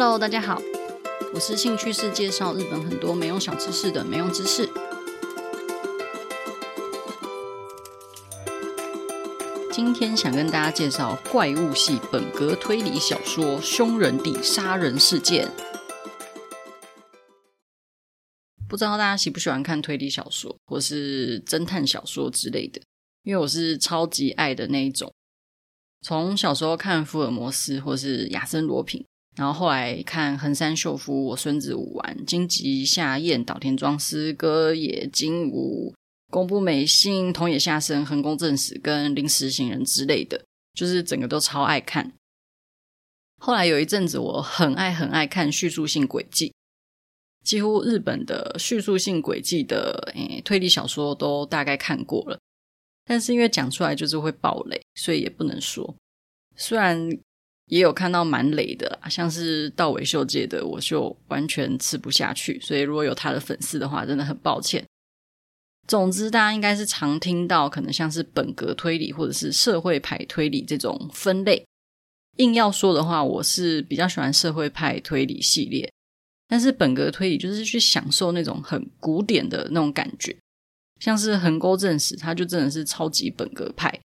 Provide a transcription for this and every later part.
Hello，大家好，我是兴趣是介绍日本很多没用小知识的没用知识。今天想跟大家介绍怪物系本格推理小说《凶人的杀人事件》。不知道大家喜不喜欢看推理小说或是侦探小说之类的？因为我是超级爱的那一种。从小时候看福尔摩斯或是亚森罗平。然后后来看横山秀夫、我孙子武丸、金吉夏彦、岛田庄司、歌野金吾、宫部美幸、桐野夏生、横宫正史跟临时行人之类的，就是整个都超爱看。后来有一阵子，我很爱很爱看叙述性轨迹，几乎日本的叙述性轨迹的诶推理小说都大概看过了，但是因为讲出来就是会爆雷，所以也不能说。虽然。也有看到蛮雷的，像是道尾秀介的，我就完全吃不下去。所以如果有他的粉丝的话，真的很抱歉。总之，大家应该是常听到，可能像是本格推理或者是社会派推理这种分类。硬要说的话，我是比较喜欢社会派推理系列，但是本格推理就是去享受那种很古典的那种感觉，像是横沟正史，他就真的是超级本格派。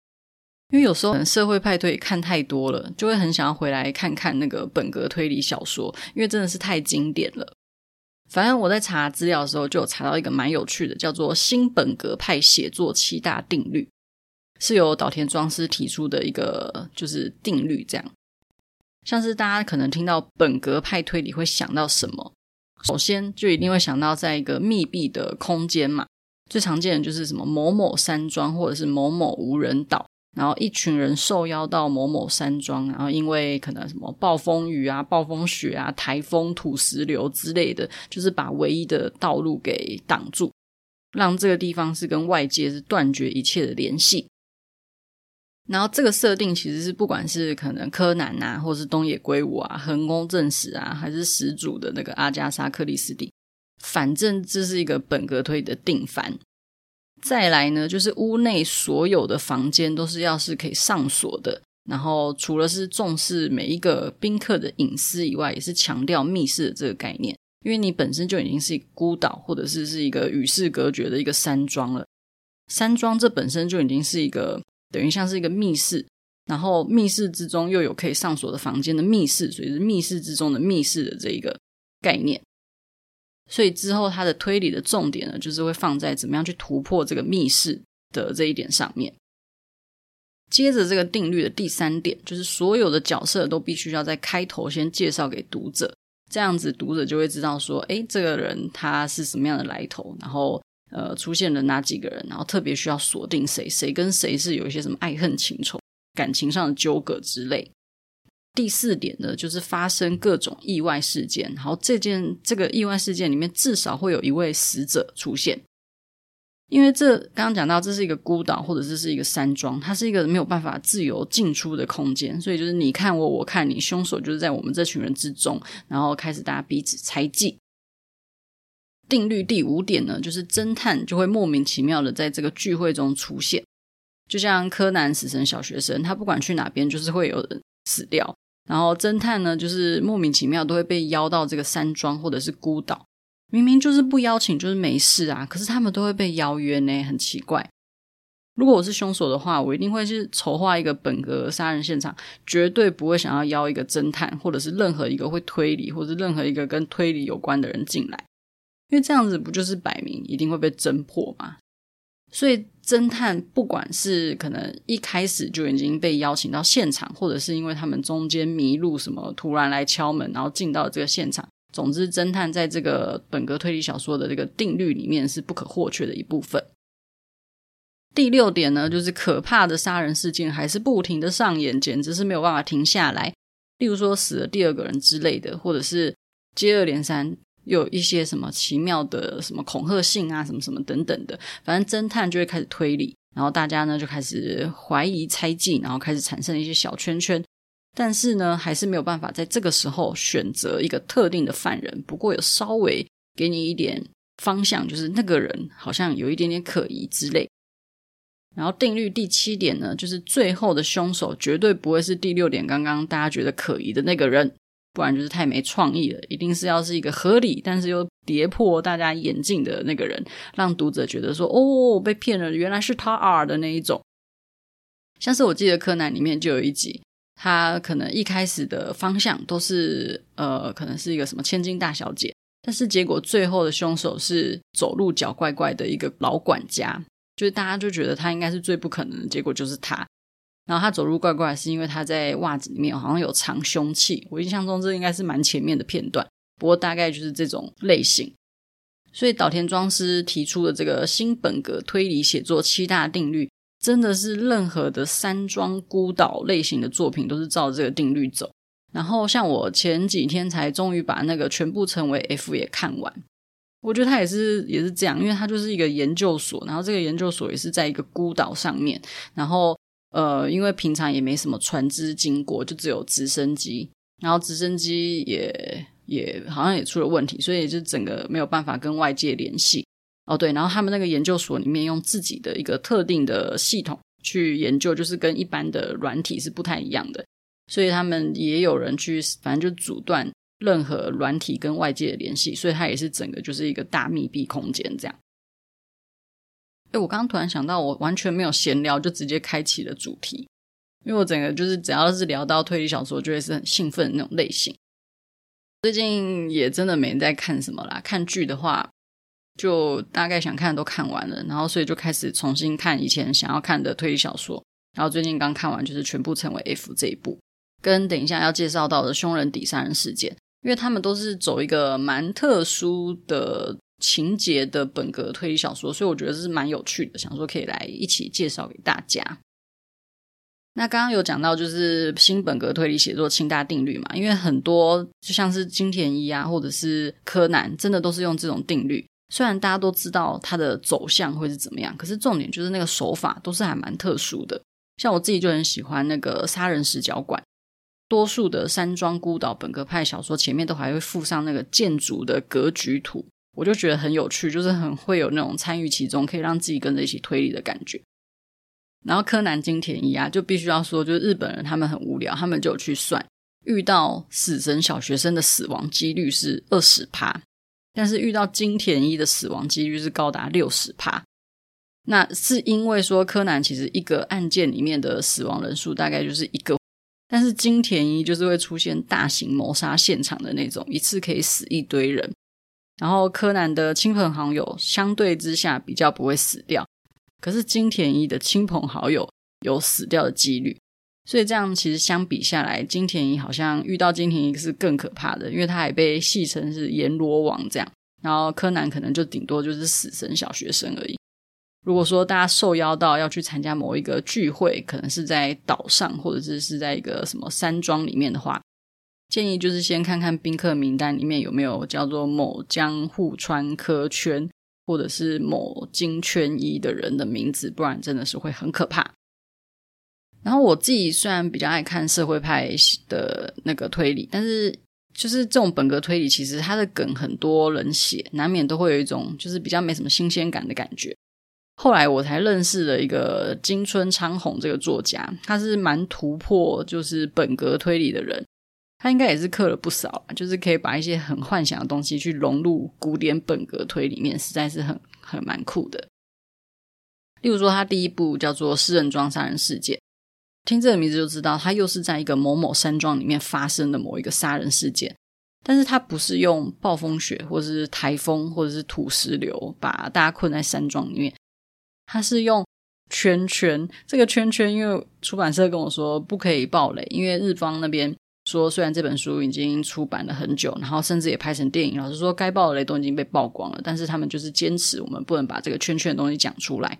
因为有时候社会派推看太多了，就会很想要回来看看那个本格推理小说，因为真的是太经典了。反正我在查资料的时候，就有查到一个蛮有趣的，叫做“新本格派写作七大定律”，是由岛田庄司提出的一个就是定律。这样，像是大家可能听到本格派推理会想到什么？首先就一定会想到在一个密闭的空间嘛，最常见的就是什么某某山庄或者是某某无人岛。然后一群人受邀到某某山庄，然后因为可能什么暴风雨啊、暴风雪啊、台风、土石流之类的，就是把唯一的道路给挡住，让这个地方是跟外界是断绝一切的联系。然后这个设定其实是不管是可能柯南啊，或是东野圭吾啊、横宫正史啊，还是始祖的那个阿加莎克里斯蒂，反正这是一个本格推理的定番。再来呢，就是屋内所有的房间都是要是可以上锁的，然后除了是重视每一个宾客的隐私以外，也是强调密室的这个概念。因为你本身就已经是孤岛，或者是是一个与世隔绝的一个山庄了。山庄这本身就已经是一个等于像是一个密室，然后密室之中又有可以上锁的房间的密室，所以是密室之中的密室的这一个概念。所以之后，他的推理的重点呢，就是会放在怎么样去突破这个密室的这一点上面。接着，这个定律的第三点，就是所有的角色都必须要在开头先介绍给读者，这样子读者就会知道说，诶，这个人他是什么样的来头，然后呃，出现了哪几个人，然后特别需要锁定谁，谁跟谁是有一些什么爱恨情仇、感情上的纠葛之类。第四点呢，就是发生各种意外事件，然后这件这个意外事件里面至少会有一位死者出现，因为这刚刚讲到这是一个孤岛或者这是一个山庄，它是一个没有办法自由进出的空间，所以就是你看我，我看你，凶手就是在我们这群人之中，然后开始大家彼此猜忌。定律第五点呢，就是侦探就会莫名其妙的在这个聚会中出现，就像柯南死神小学生，他不管去哪边，就是会有人死掉。然后侦探呢，就是莫名其妙都会被邀到这个山庄或者是孤岛，明明就是不邀请就是没事啊，可是他们都会被邀约呢，很奇怪。如果我是凶手的话，我一定会去筹划一个本格杀人现场，绝对不会想要邀一个侦探或者是任何一个会推理或者任何一个跟推理有关的人进来，因为这样子不就是摆明一定会被侦破吗？所以，侦探不管是可能一开始就已经被邀请到现场，或者是因为他们中间迷路，什么突然来敲门，然后进到这个现场。总之，侦探在这个本格推理小说的这个定律里面是不可或缺的一部分。第六点呢，就是可怕的杀人事件还是不停的上演，简直是没有办法停下来。例如说，死了第二个人之类的，或者是接二连三。有一些什么奇妙的什么恐吓信啊，什么什么等等的，反正侦探就会开始推理，然后大家呢就开始怀疑猜忌，然后开始产生一些小圈圈，但是呢还是没有办法在这个时候选择一个特定的犯人。不过有稍微给你一点方向，就是那个人好像有一点点可疑之类。然后定律第七点呢，就是最后的凶手绝对不会是第六点刚刚大家觉得可疑的那个人。不然就是太没创意了。一定是要是一个合理，但是又跌破大家眼镜的那个人，让读者觉得说：“哦，被骗了，原来是他啊”的那一种。像是我记得柯南里面就有一集，他可能一开始的方向都是呃，可能是一个什么千金大小姐，但是结果最后的凶手是走路脚怪怪的一个老管家，就是大家就觉得他应该是最不可能的，结果就是他。然后他走路怪怪，是因为他在袜子里面好像有藏凶器。我印象中这应该是蛮前面的片段，不过大概就是这种类型。所以岛田庄司提出的这个新本格推理写作七大定律，真的是任何的山庄孤岛类型的作品都是照这个定律走。然后像我前几天才终于把那个全部成为 F 也看完，我觉得他也是也是这样，因为他就是一个研究所，然后这个研究所也是在一个孤岛上面，然后。呃，因为平常也没什么船只经过，就只有直升机，然后直升机也也好像也出了问题，所以就整个没有办法跟外界联系。哦，对，然后他们那个研究所里面用自己的一个特定的系统去研究，就是跟一般的软体是不太一样的，所以他们也有人去，反正就阻断任何软体跟外界的联系，所以它也是整个就是一个大密闭空间这样。哎，我刚刚突然想到，我完全没有闲聊，就直接开启了主题。因为我整个就是只要是聊到推理小说，就会是很兴奋的那种类型。最近也真的没在看什么啦，看剧的话，就大概想看的都看完了，然后所以就开始重新看以前想要看的推理小说。然后最近刚看完就是全部成为 F 这一部，跟等一下要介绍到的凶人底三人事件，因为他们都是走一个蛮特殊的。情节的本格推理小说，所以我觉得这是蛮有趣的，想说可以来一起介绍给大家。那刚刚有讲到就是新本格推理写作七大定律嘛，因为很多就像是金田一啊，或者是柯南，真的都是用这种定律。虽然大家都知道它的走向会是怎么样，可是重点就是那个手法都是还蛮特殊的。像我自己就很喜欢那个杀人十角馆，多数的山庄孤岛本格派小说前面都还会附上那个建筑的格局图。我就觉得很有趣，就是很会有那种参与其中，可以让自己跟着一起推理的感觉。然后柯南金田一啊，就必须要说，就是日本人他们很无聊，他们就去算，遇到死神小学生的死亡几率是二十趴，但是遇到金田一的死亡几率是高达六十趴。那是因为说柯南其实一个案件里面的死亡人数大概就是一个，但是金田一就是会出现大型谋杀现场的那种，一次可以死一堆人。然后柯南的亲朋好友相对之下比较不会死掉，可是金田一的亲朋好友有死掉的几率，所以这样其实相比下来，金田一好像遇到金田一是更可怕的，因为他还被戏称是阎罗王这样，然后柯南可能就顶多就是死神小学生而已。如果说大家受邀到要去参加某一个聚会，可能是在岛上或者是是在一个什么山庄里面的话。建议就是先看看宾客名单里面有没有叫做某江户川科圈或者是某金圈一的人的名字，不然真的是会很可怕。然后我自己虽然比较爱看社会派的那个推理，但是就是这种本格推理，其实它的梗很多人写，难免都会有一种就是比较没什么新鲜感的感觉。后来我才认识了一个金春昌宏这个作家，他是蛮突破就是本格推理的人。他应该也是刻了不少，就是可以把一些很幻想的东西去融入古典本格推里面，实在是很很蛮酷的。例如说，他第一部叫做《诗人庄杀人事件》，听这个名字就知道，他又是在一个某某山庄里面发生的某一个杀人事件，但是他不是用暴风雪或者是台风或者是土石流把大家困在山庄里面，他是用圈圈。这个圈圈，因为出版社跟我说不可以爆雷，因为日方那边。说虽然这本书已经出版了很久，然后甚至也拍成电影，老实说该爆的雷都已经被曝光了，但是他们就是坚持我们不能把这个圈圈的东西讲出来。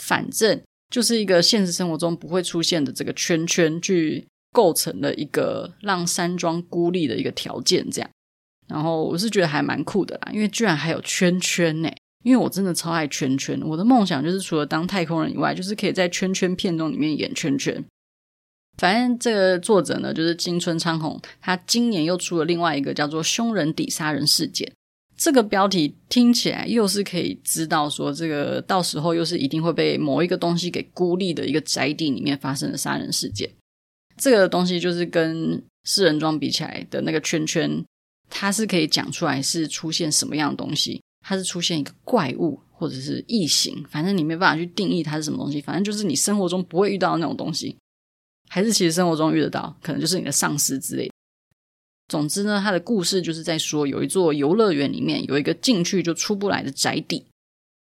反正就是一个现实生活中不会出现的这个圈圈，去构成了一个让山庄孤立的一个条件。这样，然后我是觉得还蛮酷的啦，因为居然还有圈圈呢！因为我真的超爱圈圈，我的梦想就是除了当太空人以外，就是可以在圈圈片中里面演圈圈。反正这个作者呢，就是金村昌宏，他今年又出了另外一个叫做《凶人底杀人事件》。这个标题听起来又是可以知道说，这个到时候又是一定会被某一个东西给孤立的一个宅邸里面发生的杀人事件。这个东西就是跟四人装比起来的那个圈圈，它是可以讲出来是出现什么样的东西，它是出现一个怪物或者是异形，反正你没办法去定义它是什么东西，反正就是你生活中不会遇到的那种东西，还是其实生活中遇得到，可能就是你的上司之类的。总之呢，他的故事就是在说，有一座游乐园里面有一个进去就出不来的宅邸。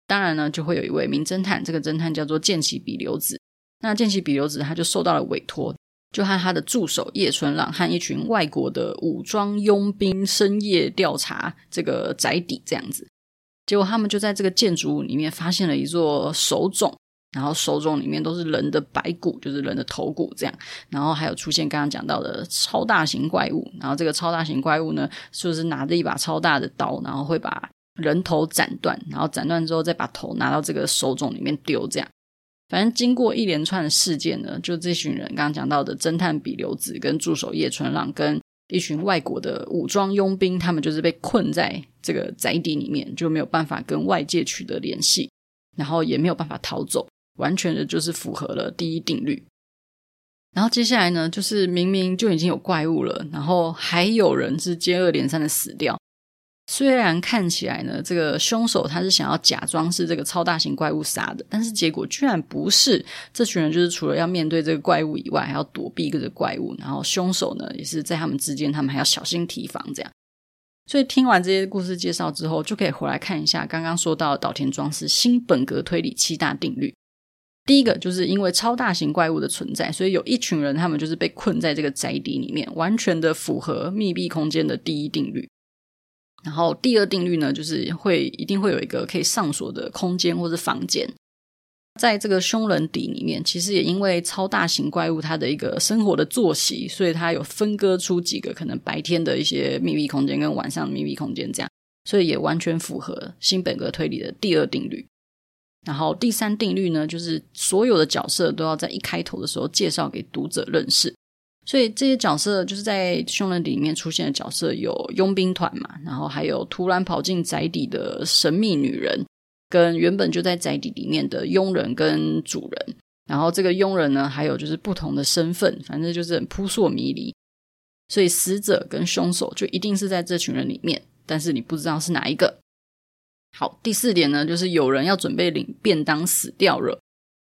当然呢，就会有一位名侦探，这个侦探叫做剑崎比留子。那剑崎比留子他就受到了委托，就和他的助手叶村朗和一群外国的武装佣兵深夜调查这个宅邸，这样子。结果他们就在这个建筑物里面发现了一座手冢。然后手冢里面都是人的白骨，就是人的头骨这样。然后还有出现刚刚讲到的超大型怪物。然后这个超大型怪物呢，就是拿着一把超大的刀，然后会把人头斩断，然后斩断之后再把头拿到这个手冢里面丢。这样，反正经过一连串的事件呢，就这群人刚刚讲到的侦探比留子跟助手叶春浪跟一群外国的武装佣兵，他们就是被困在这个宅邸里面，就没有办法跟外界取得联系，然后也没有办法逃走。完全的就是符合了第一定律，然后接下来呢，就是明明就已经有怪物了，然后还有人是接二连三的死掉。虽然看起来呢，这个凶手他是想要假装是这个超大型怪物杀的，但是结果居然不是。这群人就是除了要面对这个怪物以外，还要躲避这个怪物。然后凶手呢，也是在他们之间，他们还要小心提防这样。所以听完这些故事介绍之后，就可以回来看一下刚刚说到的岛田庄司新本格推理七大定律。第一个就是因为超大型怪物的存在，所以有一群人他们就是被困在这个宅邸里面，完全的符合密闭空间的第一定律。然后第二定律呢，就是会一定会有一个可以上锁的空间或是房间。在这个凶人邸里面，其实也因为超大型怪物它的一个生活的作息，所以它有分割出几个可能白天的一些密闭空间跟晚上的密闭空间这样，所以也完全符合新本格推理的第二定律。然后第三定律呢，就是所有的角色都要在一开头的时候介绍给读者认识。所以这些角色就是在凶人里面出现的角色有佣兵团嘛，然后还有突然跑进宅邸的神秘女人，跟原本就在宅邸里面的佣人跟主人。然后这个佣人呢，还有就是不同的身份，反正就是扑朔迷离。所以死者跟凶手就一定是在这群人里面，但是你不知道是哪一个。好，第四点呢，就是有人要准备领便当死掉了。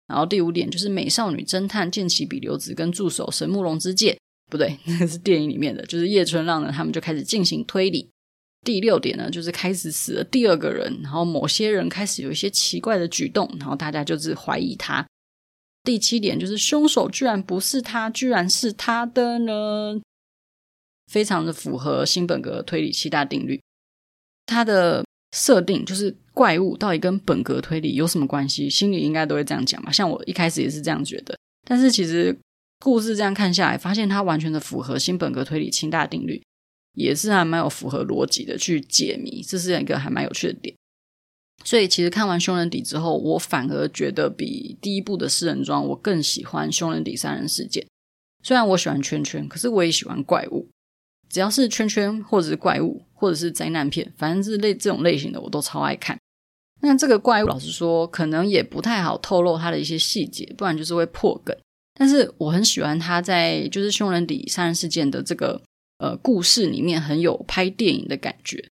然后第五点就是美少女侦探剑崎比留子跟助手神木龙之介，不对，那是电影里面的，就是叶春浪呢，他们就开始进行推理。第六点呢，就是开始死了第二个人，然后某些人开始有一些奇怪的举动，然后大家就是怀疑他。第七点就是凶手居然不是他，居然是他的呢，非常的符合新本格推理七大定律，他的。设定就是怪物到底跟本格推理有什么关系？心里应该都会这样讲吧。像我一开始也是这样觉得，但是其实故事这样看下来，发现它完全的符合新本格推理七大定律，也是还蛮有符合逻辑的去解谜，这是一个还蛮有趣的点。所以其实看完凶人底之后，我反而觉得比第一部的四人装我更喜欢凶人底三人事件。虽然我喜欢圈圈，可是我也喜欢怪物。只要是圈圈或者是怪物或者是灾难片，反正是类这种类型的我都超爱看。那这个怪物老实说，可能也不太好透露它的一些细节，不然就是会破梗。但是我很喜欢他在就是凶人底杀人事件的这个呃故事里面很有拍电影的感觉，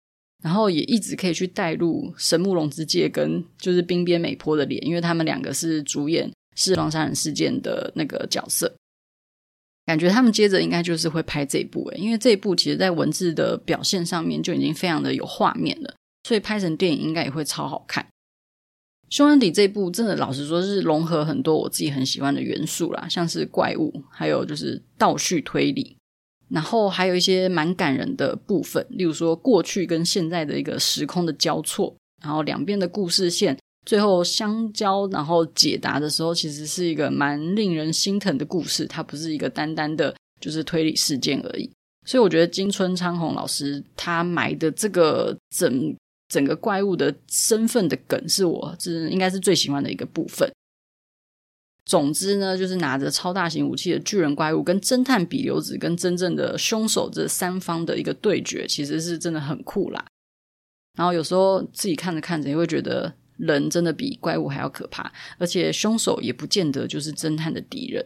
然后也一直可以去带入神木隆之介跟就是滨边美波的脸，因为他们两个是主演四人装杀人事件的那个角色。感觉他们接着应该就是会拍这一部诶，因为这一部其实在文字的表现上面就已经非常的有画面了，所以拍成电影应该也会超好看。凶人邸这部真的老实说是融合很多我自己很喜欢的元素啦，像是怪物，还有就是倒叙推理，然后还有一些蛮感人的部分，例如说过去跟现在的一个时空的交错，然后两边的故事线。最后相交，然后解答的时候，其实是一个蛮令人心疼的故事。它不是一个单单的，就是推理事件而已。所以我觉得今春昌宏老师他埋的这个整整个怪物的身份的梗，是我是应该是最喜欢的一个部分。总之呢，就是拿着超大型武器的巨人怪物，跟侦探比留子，跟真正的凶手这三方的一个对决，其实是真的很酷啦。然后有时候自己看着看着，也会觉得。人真的比怪物还要可怕，而且凶手也不见得就是侦探的敌人，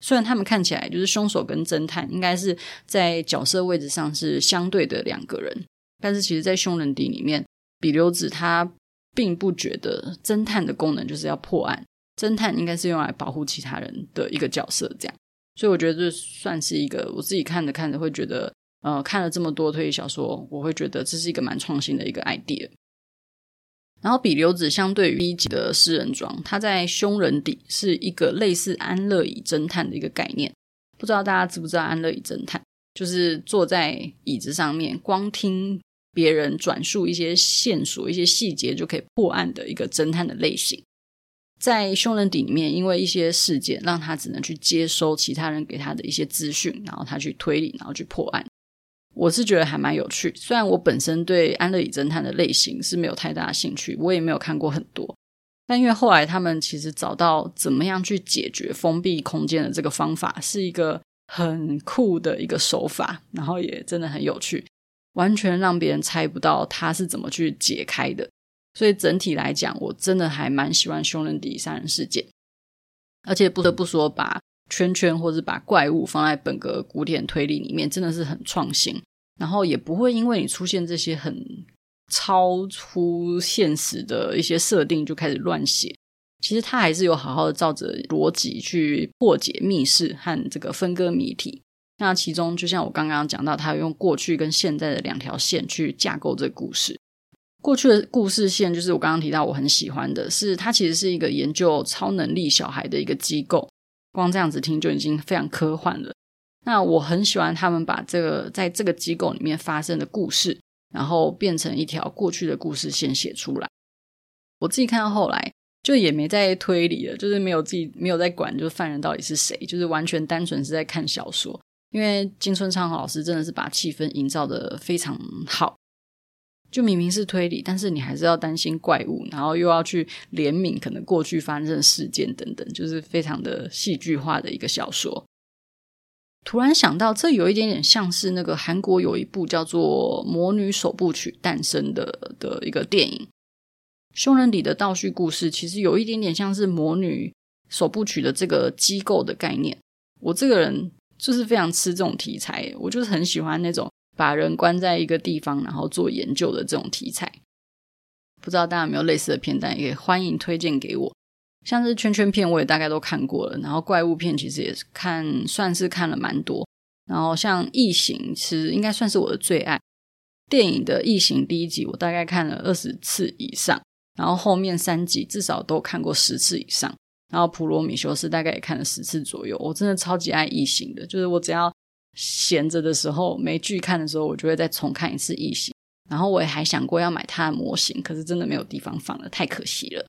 虽然他们看起来就是凶手跟侦探，应该是在角色位置上是相对的两个人，但是其实，在凶人敌里面，比留子他并不觉得侦探的功能就是要破案，侦探应该是用来保护其他人的一个角色，这样。所以我觉得这算是一个我自己看着看着会觉得，呃，看了这么多推理小说，我会觉得这是一个蛮创新的一个 idea。然后比留子相对于一级的诗人装，他在凶人底是一个类似安乐椅侦探的一个概念。不知道大家知不知道安乐椅侦探？就是坐在椅子上面，光听别人转述一些线索、一些细节就可以破案的一个侦探的类型。在凶人底里面，因为一些事件让他只能去接收其他人给他的一些资讯，然后他去推理，然后去破案。我是觉得还蛮有趣，虽然我本身对安乐椅侦探的类型是没有太大兴趣，我也没有看过很多，但因为后来他们其实找到怎么样去解决封闭空间的这个方法，是一个很酷的一个手法，然后也真的很有趣，完全让别人猜不到他是怎么去解开的。所以整体来讲，我真的还蛮喜欢凶人底杀人事件，而且不得不说把。圈圈或者把怪物放在本格古典推理里面，真的是很创新。然后也不会因为你出现这些很超出现实的一些设定就开始乱写。其实他还是有好好的照着逻辑去破解密室和这个分割谜题。那其中就像我刚刚讲到，他用过去跟现在的两条线去架构这个故事。过去的故事线就是我刚刚提到我很喜欢的是，它其实是一个研究超能力小孩的一个机构。光这样子听就已经非常科幻了。那我很喜欢他们把这个在这个机构里面发生的故事，然后变成一条过去的故事线写出来。我自己看到后来就也没再推理了，就是没有自己没有在管，就是犯人到底是谁，就是完全单纯是在看小说。因为金村昌老师真的是把气氛营造的非常好。就明明是推理，但是你还是要担心怪物，然后又要去怜悯可能过去发生的事件等等，就是非常的戏剧化的一个小说。突然想到，这有一点点像是那个韩国有一部叫做《魔女首部曲诞生》的的一个电影，凶人里的倒叙故事，其实有一点点像是《魔女首部曲》的这个机构的概念。我这个人就是非常吃这种题材，我就是很喜欢那种。把人关在一个地方，然后做研究的这种题材，不知道大家有没有类似的片段，也欢迎推荐给我。像是圈圈片，我也大概都看过了，然后怪物片其实也是看，算是看了蛮多。然后像异形，其实应该算是我的最爱。电影的异形第一集，我大概看了二十次以上，然后后面三集至少都看过十次以上。然后普罗米修斯大概也看了十次左右。我真的超级爱异形的，就是我只要。闲着的时候，没剧看的时候，我就会再重看一次《异形》。然后我也还想过要买它的模型，可是真的没有地方放了，太可惜了。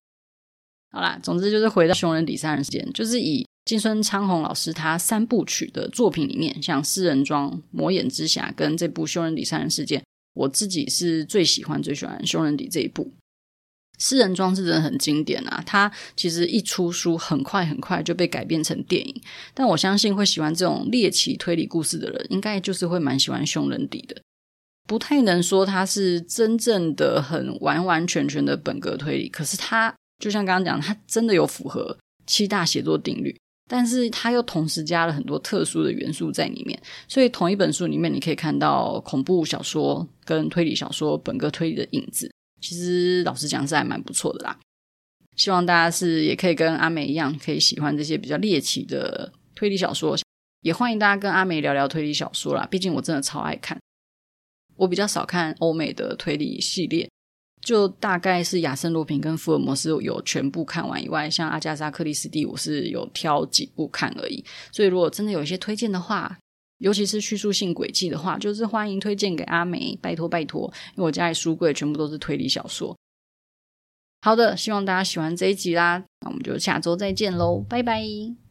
好啦，总之就是回到凶人底三人事件，就是以金村昌宏老师他三部曲的作品里面，像《诗人装》《魔眼之匣》跟这部《凶人底三人事件》，我自己是最喜欢最喜欢《凶人底》这一部。私人装置真的很经典啊！它其实一出书，很快很快就被改编成电影。但我相信会喜欢这种猎奇推理故事的人，应该就是会蛮喜欢凶人底的。不太能说它是真正的很完完全全的本格推理，可是它就像刚刚讲，它真的有符合七大写作定律，但是它又同时加了很多特殊的元素在里面。所以同一本书里面，你可以看到恐怖小说跟推理小说本格推理的影子。其实老实讲是还蛮不错的啦，希望大家是也可以跟阿梅一样，可以喜欢这些比较猎奇的推理小说，也欢迎大家跟阿梅聊聊推理小说啦。毕竟我真的超爱看，我比较少看欧美的推理系列，就大概是亚森罗苹跟福尔摩斯有全部看完以外，像阿加莎克里斯蒂我是有挑几部看而已。所以如果真的有一些推荐的话，尤其是叙述性轨迹的话，就是欢迎推荐给阿梅，拜托拜托，因为我家里书柜全部都是推理小说。好的，希望大家喜欢这一集啦，那我们就下周再见喽，拜拜。